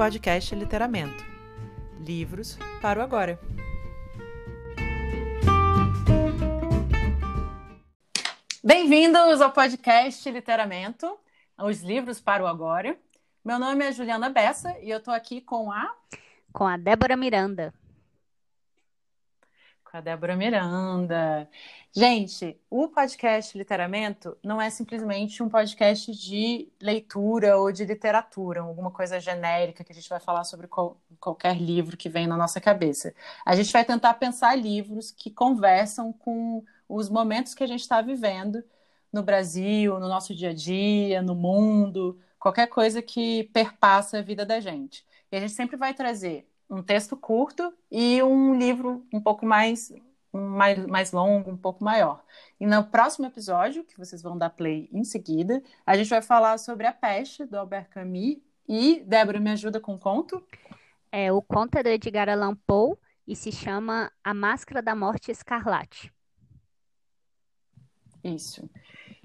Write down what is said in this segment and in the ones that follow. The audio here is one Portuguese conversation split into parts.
podcast Literamento. Livros para o agora. Bem-vindos ao podcast Literamento, os livros para o agora. Meu nome é Juliana Bessa e eu estou aqui com a com a Débora Miranda com a Débora Miranda. Gente, o podcast Literamento não é simplesmente um podcast de leitura ou de literatura, alguma coisa genérica que a gente vai falar sobre qual, qualquer livro que vem na nossa cabeça. A gente vai tentar pensar livros que conversam com os momentos que a gente está vivendo no Brasil, no nosso dia a dia, no mundo, qualquer coisa que perpassa a vida da gente. E a gente sempre vai trazer um texto curto e um livro um pouco mais, mais, mais longo, um pouco maior. E no próximo episódio, que vocês vão dar play em seguida, a gente vai falar sobre A Peste, do Albert Camus. E, Débora, me ajuda com o conto? É, o conto é do Edgar Allan Poe e se chama A Máscara da Morte Escarlate. Isso.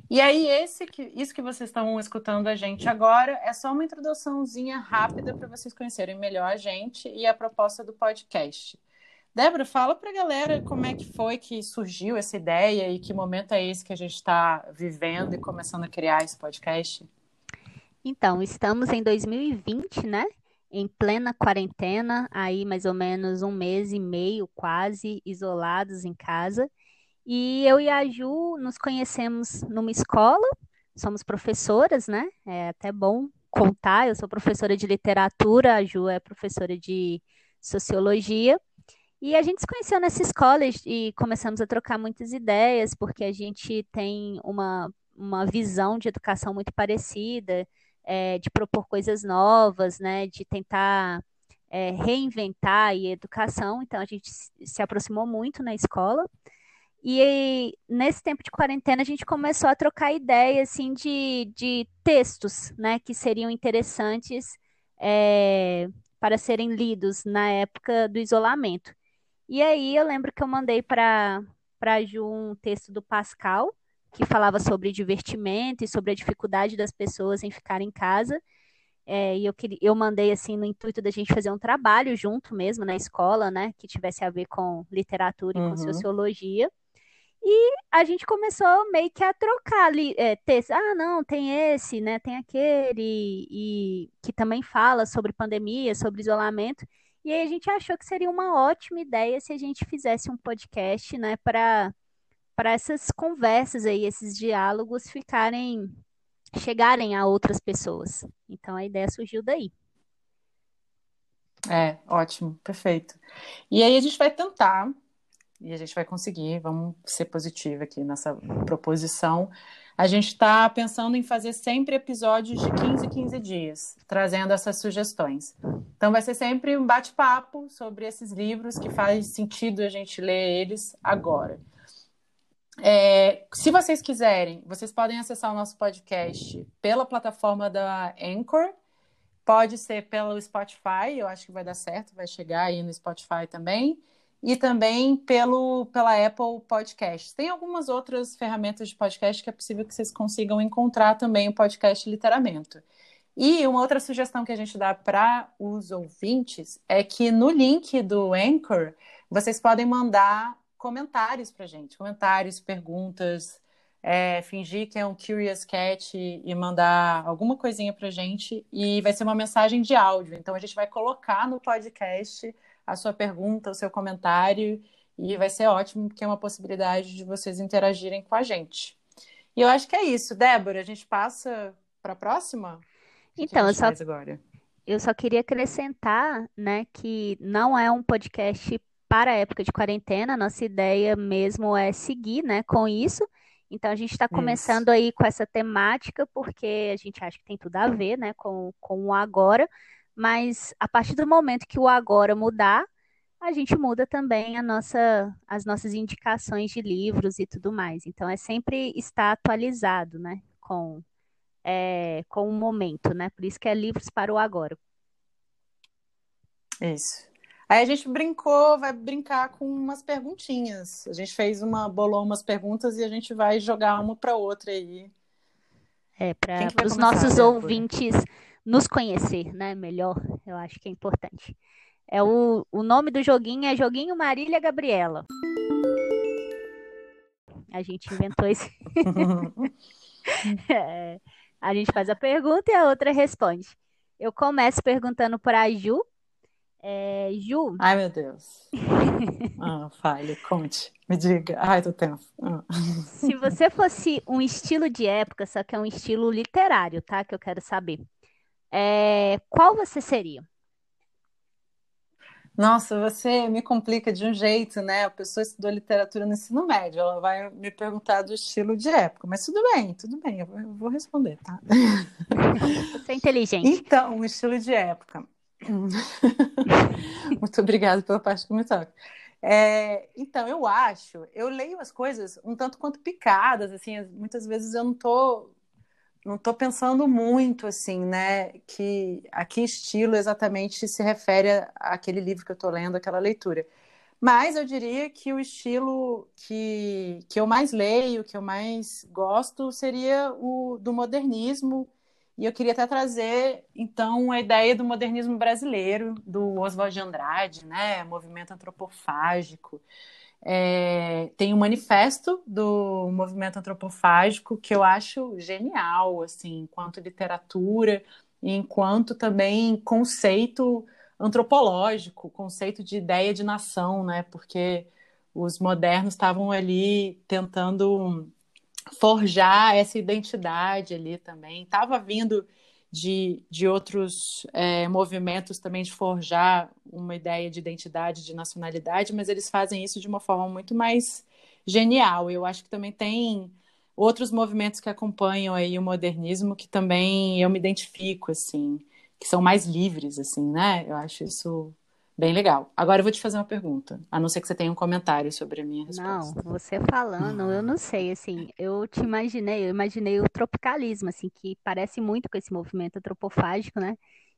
E aí, esse que, isso que vocês estão escutando a gente agora é só uma introduçãozinha rápida para vocês conhecerem melhor a gente e a proposta do podcast. Débora, fala para a galera como é que foi que surgiu essa ideia e que momento é esse que a gente está vivendo e começando a criar esse podcast. Então, estamos em 2020, né? Em plena quarentena, aí mais ou menos um mês e meio quase isolados em casa. E eu e a Ju nos conhecemos numa escola, somos professoras, né? É até bom contar. Eu sou professora de literatura, a Ju é professora de sociologia. E a gente se conheceu nessa escola e começamos a trocar muitas ideias, porque a gente tem uma, uma visão de educação muito parecida, é, de propor coisas novas, né? De tentar é, reinventar a educação. Então a gente se aproximou muito na escola. E nesse tempo de quarentena a gente começou a trocar ideias assim de, de textos, né, que seriam interessantes é, para serem lidos na época do isolamento. E aí eu lembro que eu mandei para para Ju um texto do Pascal que falava sobre divertimento e sobre a dificuldade das pessoas em ficar em casa. É, e eu, eu mandei assim no intuito da gente fazer um trabalho junto mesmo na escola, né, que tivesse a ver com literatura e uhum. com sociologia. E a gente começou meio que a trocar ali, é, textos. Ah, não, tem esse, né? Tem aquele, e que também fala sobre pandemia, sobre isolamento. E aí a gente achou que seria uma ótima ideia se a gente fizesse um podcast, né, para para essas conversas aí, esses diálogos ficarem chegarem a outras pessoas. Então a ideia surgiu daí. É, ótimo, perfeito. E aí a gente vai tentar e a gente vai conseguir, vamos ser positivo aqui nessa proposição. A gente está pensando em fazer sempre episódios de 15 15 dias, trazendo essas sugestões. Então vai ser sempre um bate-papo sobre esses livros que faz sentido a gente ler eles agora. É, se vocês quiserem, vocês podem acessar o nosso podcast pela plataforma da Anchor, pode ser pelo Spotify, eu acho que vai dar certo, vai chegar aí no Spotify também e também pelo, pela Apple Podcasts. Tem algumas outras ferramentas de podcast que é possível que vocês consigam encontrar também o podcast Literamento. E uma outra sugestão que a gente dá para os ouvintes é que no link do Anchor vocês podem mandar comentários para gente, comentários, perguntas, é, fingir que é um Curious Cat e mandar alguma coisinha para gente e vai ser uma mensagem de áudio. Então a gente vai colocar no podcast a sua pergunta, o seu comentário, e vai ser ótimo, porque é uma possibilidade de vocês interagirem com a gente. E eu acho que é isso. Débora, a gente passa para a próxima? Então, eu só, eu só queria acrescentar né, que não é um podcast para a época de quarentena, nossa ideia mesmo é seguir né, com isso. Então a gente está começando isso. aí com essa temática, porque a gente acha que tem tudo a ver né, com, com o agora, mas a partir do momento que o agora mudar, a gente muda também a nossa, as nossas indicações de livros e tudo mais. Então é sempre estar atualizado, né, com é, com o momento, né? Por isso que é livros para o agora. Isso. Aí a gente brincou, vai brincar com umas perguntinhas. A gente fez uma, bolou umas perguntas e a gente vai jogar uma para outra aí. É, para os nossos ouvintes nos conhecer, né? Melhor, eu acho que é importante. É o, o nome do joguinho é Joguinho Marília Gabriela. A gente inventou esse. é, a gente faz a pergunta e a outra responde. Eu começo perguntando para a Ju. É, Ju. Ai, meu Deus. ah, fale, conte, me diga. Ai, tô tenso. Ah. Se você fosse um estilo de época, só que é um estilo literário, tá? Que eu quero saber. É, qual você seria? Nossa, você me complica de um jeito, né? A pessoa estudou literatura no ensino médio, ela vai me perguntar do estilo de época, mas tudo bem, tudo bem, eu vou responder, tá? Você é inteligente. Então, o estilo de época. Muito obrigada pela parte que me toca. É, então, eu acho, eu leio as coisas um tanto quanto picadas, assim, muitas vezes eu não tô não estou pensando muito assim, né? Que a que estilo exatamente se refere àquele livro que eu estou lendo, aquela leitura. Mas eu diria que o estilo que, que eu mais leio, que eu mais gosto, seria o do modernismo. E eu queria até trazer, então, a ideia do modernismo brasileiro, do Oswald de Andrade, né? Movimento antropofágico. É, tem um manifesto do movimento antropofágico que eu acho genial, assim, enquanto literatura, enquanto também conceito antropológico, conceito de ideia de nação, né? Porque os modernos estavam ali tentando forjar essa identidade ali também. Estava vindo de, de outros é, movimentos também de forjar uma ideia de identidade, de nacionalidade, mas eles fazem isso de uma forma muito mais genial. Eu acho que também tem outros movimentos que acompanham aí o modernismo que também eu me identifico, assim, que são mais livres, assim, né? Eu acho isso Bem legal. Agora eu vou te fazer uma pergunta, a não ser que você tenha um comentário sobre a minha resposta. Não, você falando, eu não sei, assim, eu te imaginei, eu imaginei o tropicalismo, assim, que parece muito com esse movimento antropofágico, né?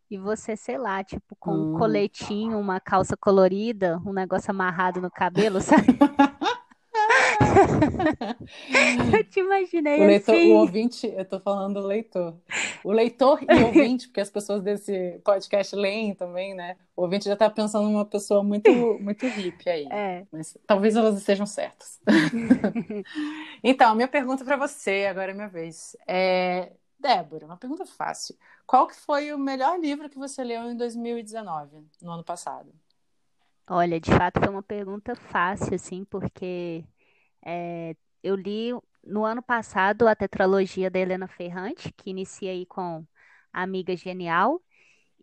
E você, sei lá, tipo, com hum. um coletinho, uma calça colorida, um negócio amarrado no cabelo, sabe? eu te imaginei o leitor, assim. O ouvinte, eu tô falando do leitor. O leitor e o ouvinte, porque as pessoas desse podcast leem também, né? O ouvinte já tá pensando numa pessoa muito, muito hippie aí. É. Mas talvez elas estejam certas. então, minha pergunta para você, agora é minha vez. É... Débora, uma pergunta fácil. Qual que foi o melhor livro que você leu em 2019, no ano passado? Olha, de fato foi uma pergunta fácil, assim, porque é, eu li no ano passado a tetralogia da Helena Ferrante, que inicia aí com Amiga Genial,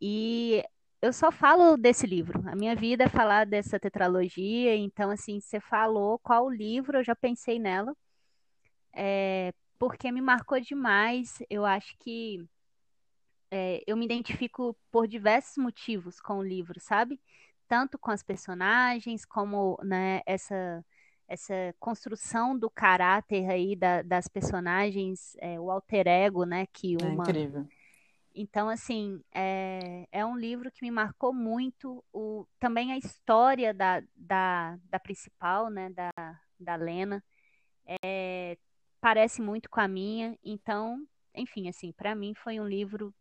e eu só falo desse livro. A minha vida é falar dessa tetralogia, então, assim, você falou qual livro, eu já pensei nela, é, porque me marcou demais. Eu acho que é, eu me identifico por diversos motivos com o livro, sabe? Tanto com as personagens, como né, essa essa construção do caráter aí da, das personagens, é, o alter ego, né, que é uma... É incrível. Então, assim, é, é um livro que me marcou muito, o, também a história da, da, da principal, né, da, da Lena, é, parece muito com a minha, então, enfim, assim, para mim foi um livro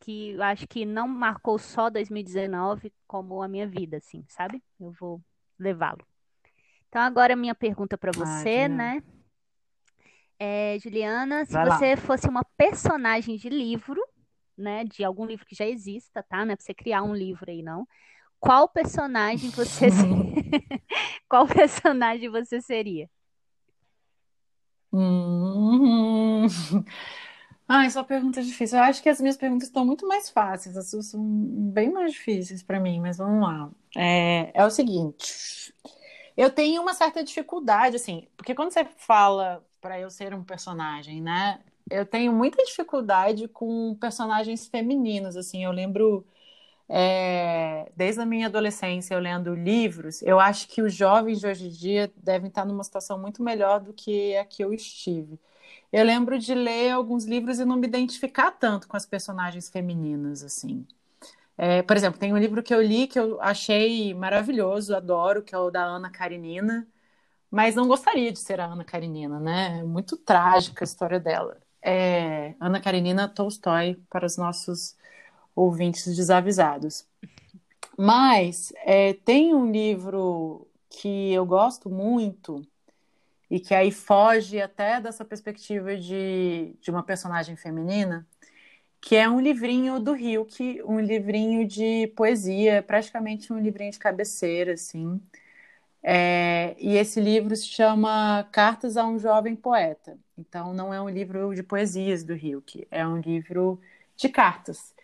que eu acho que não marcou só 2019 como a minha vida, assim, sabe? Eu vou levá-lo. Então, agora a minha pergunta para você, ah, né? É, Juliana, se Vai você lá. fosse uma personagem de livro, né? De algum livro que já exista, tá? Não é pra você criar um livro aí, não. Qual personagem você Qual personagem você seria? Hum... Ah, essa pergunta é difícil. Eu acho que as minhas perguntas estão muito mais fáceis, as suas são bem mais difíceis para mim, mas vamos lá. É, é o seguinte. Eu tenho uma certa dificuldade, assim, porque quando você fala para eu ser um personagem, né? Eu tenho muita dificuldade com personagens femininos, assim. Eu lembro, é, desde a minha adolescência, eu lendo livros, eu acho que os jovens de hoje em dia devem estar numa situação muito melhor do que a que eu estive. Eu lembro de ler alguns livros e não me identificar tanto com as personagens femininas, assim. É, por exemplo, tem um livro que eu li que eu achei maravilhoso, adoro, que é o da Ana Karenina, mas não gostaria de ser a Ana Karenina, né? É muito trágica a história dela. é Ana Karenina Tolstói para os nossos ouvintes desavisados. Mas é, tem um livro que eu gosto muito e que aí foge até dessa perspectiva de, de uma personagem feminina, que é um livrinho do Hilke, um livrinho de poesia, praticamente um livrinho de cabeceira, assim. É, e esse livro se chama Cartas a um Jovem Poeta. Então, não é um livro de poesias do Hilke, é um livro de cartas.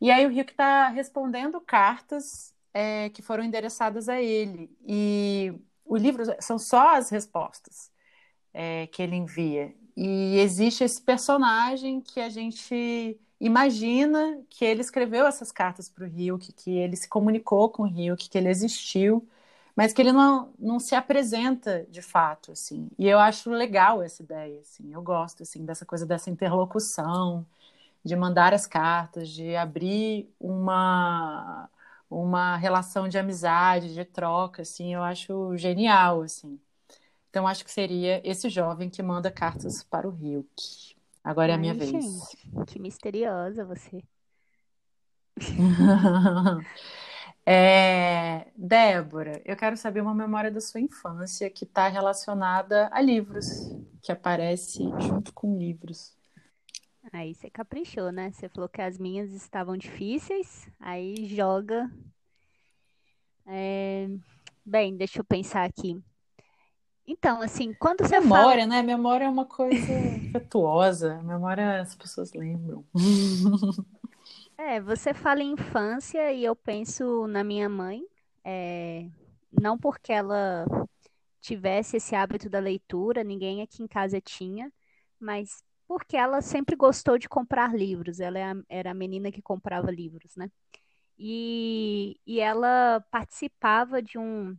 E aí o Hilke está respondendo cartas é, que foram endereçadas a ele. E o livro são só as respostas é, que ele envia. E existe esse personagem que a gente imagina que ele escreveu essas cartas para o Hilke, que ele se comunicou com o Hilke, que ele existiu, mas que ele não, não se apresenta de fato, assim. E eu acho legal essa ideia, assim. Eu gosto, assim, dessa coisa dessa interlocução, de mandar as cartas, de abrir uma uma relação de amizade, de troca, assim. Eu acho genial, assim. Então acho que seria esse jovem que manda cartas para o Hilke. Agora é a minha Ai, vez. gente, que misteriosa você. É, Débora, eu quero saber uma memória da sua infância que está relacionada a livros, que aparece junto com livros. Aí você caprichou, né? Você falou que as minhas estavam difíceis, aí joga. É, Bem, deixa eu pensar aqui. Então, assim, quando você fala. Memória, né? Memória é uma coisa afetuosa. Memória as pessoas lembram. É, você fala em infância e eu penso na minha mãe, é, não porque ela tivesse esse hábito da leitura, ninguém aqui em casa tinha, mas porque ela sempre gostou de comprar livros. Ela é era a menina que comprava livros, né? E, e ela participava de um,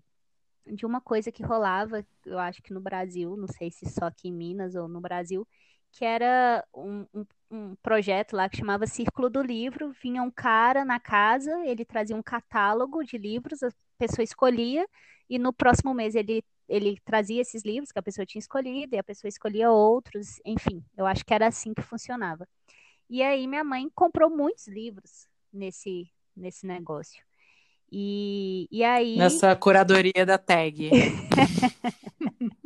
de uma coisa que rolava, eu acho que no Brasil, não sei se só aqui em Minas ou no Brasil, que era um, um, um projeto lá que chamava Círculo do Livro. Vinha um cara na casa, ele trazia um catálogo de livros, a pessoa escolhia, e no próximo mês ele, ele trazia esses livros que a pessoa tinha escolhido, e a pessoa escolhia outros, enfim, eu acho que era assim que funcionava. E aí minha mãe comprou muitos livros nesse, nesse negócio. E, e aí. Nessa curadoria da tag.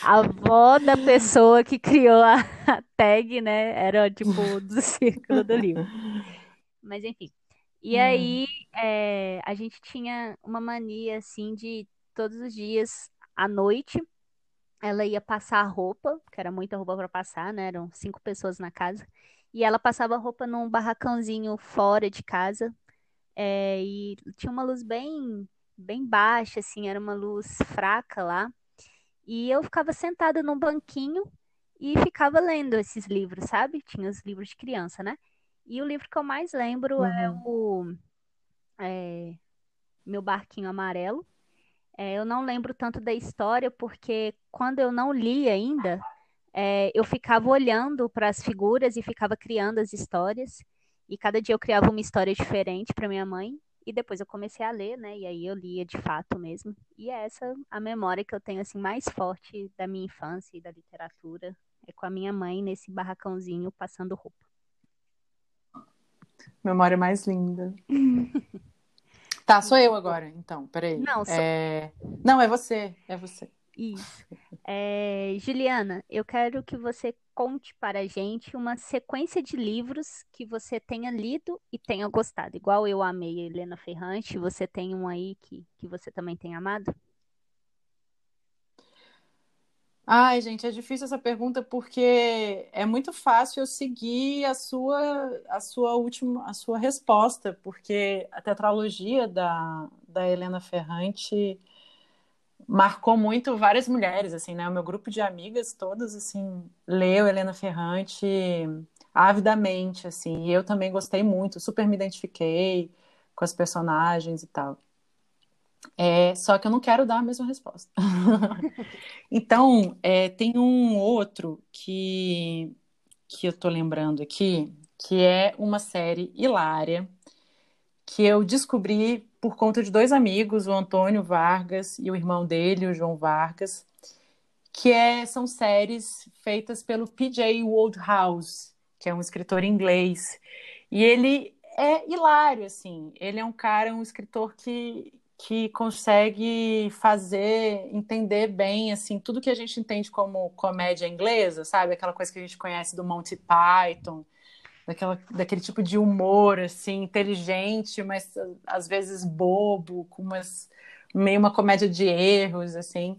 A avó da pessoa que criou a, a tag, né? Era tipo do círculo do livro. Mas enfim. E Hum. aí é, a gente tinha uma mania assim de todos os dias à noite ela ia passar a roupa, que era muita roupa para passar, né? Eram cinco pessoas na casa. E ela passava roupa num barracãozinho fora de casa. É, e tinha uma luz bem, bem baixa, assim, era uma luz fraca lá. E eu ficava sentada num banquinho e ficava lendo esses livros, sabe? Tinha os livros de criança, né? E o livro que eu mais lembro é Uhum. o é, Meu Barquinho Amarelo. É, eu não lembro tanto da história, porque quando eu não li ainda, é, eu ficava olhando para as figuras e ficava criando as histórias. E cada dia eu criava uma história diferente para minha mãe. E depois eu comecei a ler, né? E aí eu lia de fato mesmo. E é essa a memória que eu tenho assim mais forte da minha infância e da literatura. É com a minha mãe nesse barracãozinho passando roupa. Memória mais linda. Tá, sou eu agora, então, peraí. Não, sou- É... Não, é você, é você. Isso. É, Juliana, eu quero que você conte para a gente uma sequência de livros que você tenha lido e tenha gostado. Igual eu amei a Helena Ferrante, você tem um aí que, que você também tem amado? Ai, gente, é difícil essa pergunta porque é muito fácil eu seguir a sua, a sua última, a sua resposta, porque a tetralogia da, da Helena Ferrante marcou muito várias mulheres, assim, né? O meu grupo de amigas todas, assim, leu Helena Ferrante avidamente, assim, e eu também gostei muito, super me identifiquei com as personagens e tal. É, só que eu não quero dar a mesma resposta. Então, é, tem um outro que, que eu tô lembrando aqui, que é uma série hilária, que eu descobri por conta de dois amigos, o Antônio Vargas e o irmão dele, o João Vargas, que é, são séries feitas pelo P.J. Wodehouse, que é um escritor inglês. E ele é hilário, assim. Ele é um cara, um escritor que, que consegue fazer, entender bem, assim, tudo que a gente entende como comédia inglesa, sabe? Aquela coisa que a gente conhece do Monty Python, daquela, daquele tipo de humor, assim, inteligente, mas às vezes bobo, com umas, meio uma comédia de erros, assim.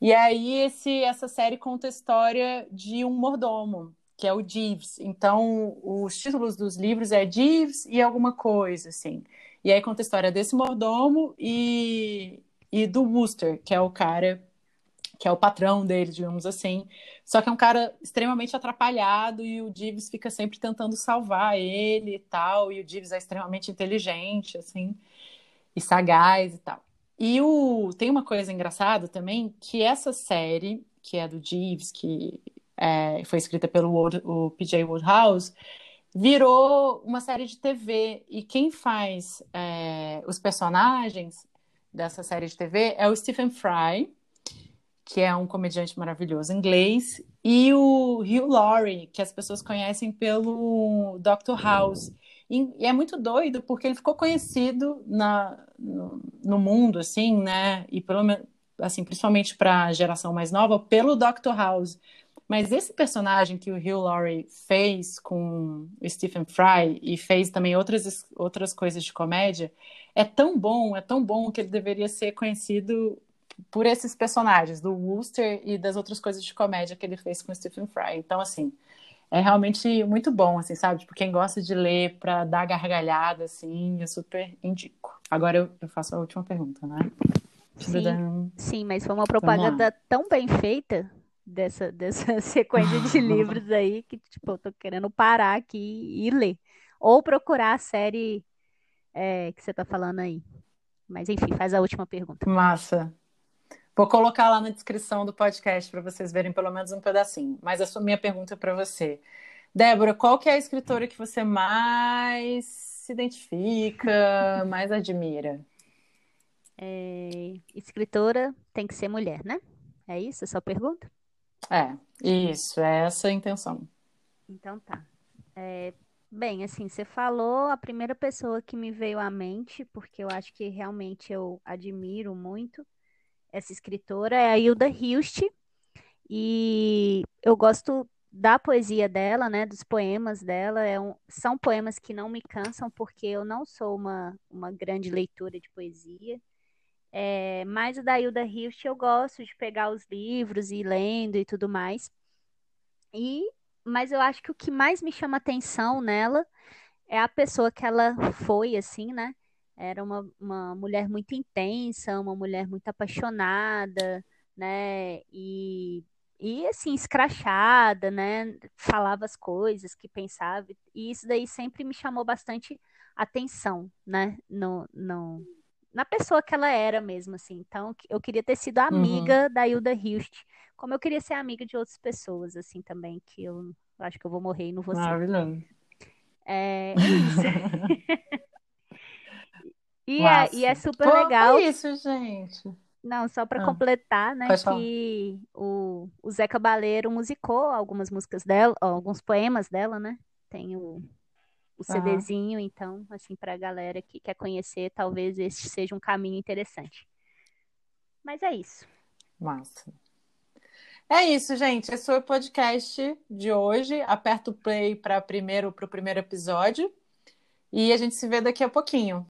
E aí esse, essa série conta a história de um mordomo, que é o Jeeves. Então, os títulos dos livros é Jeeves e alguma coisa, assim. E aí conta a história desse mordomo e, e do Wooster, que é o cara que é o patrão dele, digamos assim. Só que é um cara extremamente atrapalhado e o Jeeves fica sempre tentando salvar ele e tal. E o Jeeves é extremamente inteligente, assim, e sagaz e tal. E o, tem uma coisa engraçada também, que essa série, que é do Jeeves, que é, foi escrita pelo o P.J. Woodhouse, virou uma série de TV. E quem faz é, os personagens dessa série de TV é o Stephen Fry, que é um comediante maravilhoso inglês, e o Hugh Laurie, que as pessoas conhecem pelo Dr. House. E, é muito doido porque ele ficou conhecido na, no, no mundo, assim, né? E pelo assim, principalmente para a geração mais nova, pelo Dr. House. Mas esse personagem que o Hugh Laurie fez com o Stephen Fry e fez também outras, outras coisas de comédia é tão bom, é tão bom que ele deveria ser conhecido por esses personagens, do Wooster e das outras coisas de comédia que ele fez com o Stephen Fry. Então, assim, é realmente muito bom, assim, sabe? Tipo, quem gosta de ler para dar gargalhada, assim, eu super indico. Agora eu, eu faço a última pergunta, né? Sim, sim, mas foi uma propaganda tão bem feita dessa, dessa sequência de livros aí que, tipo, eu tô querendo parar aqui e ler. Ou procurar a série é, que você tá falando aí. Mas enfim, faz a última pergunta. Massa. Vou colocar lá na descrição do podcast para vocês verem pelo menos um pedacinho. Mas a sua, minha pergunta é para você. Débora, qual que é a escritora que você mais se identifica, mais admira? É, escritora tem que ser mulher, né? É isso a sua pergunta? É, isso, é essa a intenção. Então tá. É, bem, assim, você falou a primeira pessoa que me veio à mente, porque eu acho que realmente eu admiro muito essa escritora, é a Hilda Hilst, e eu gosto da poesia dela, né, dos poemas dela, é um, são poemas que não me cansam, porque eu não sou uma, uma grande leitora de poesia, é, mas o da Hilda Hilst eu gosto de pegar os livros e ir lendo e tudo mais. E, mas eu acho que o que mais me chama atenção nela é a pessoa que ela foi, assim, né? Era uma, uma mulher muito intensa, uma mulher muito apaixonada, né? E, e assim, escrachada, né? Falava as coisas que pensava. E isso daí sempre me chamou bastante atenção, né? No, no, na pessoa que ela era mesmo, assim. Então, eu queria ter sido uhum. amiga uhum. da Hilda Hilst, como eu queria ser amiga de outras pessoas, assim, também, que eu acho que eu vou morrer e não vou ser. Maravilhoso. É, é isso. e, é, e é super Pô, legal. É isso, gente. Não, só para ah, completar, né, que o, o Zé Cabaleiro musicou algumas músicas dela, alguns poemas dela, né? Tem o o CDzinho, uhum. então, assim, para a galera que quer conhecer, talvez esse seja um caminho interessante. Mas é isso. Massa. É isso, gente. Esse foi o podcast de hoje. Aperta o play para primeiro, o primeiro episódio. E a gente se vê daqui a pouquinho.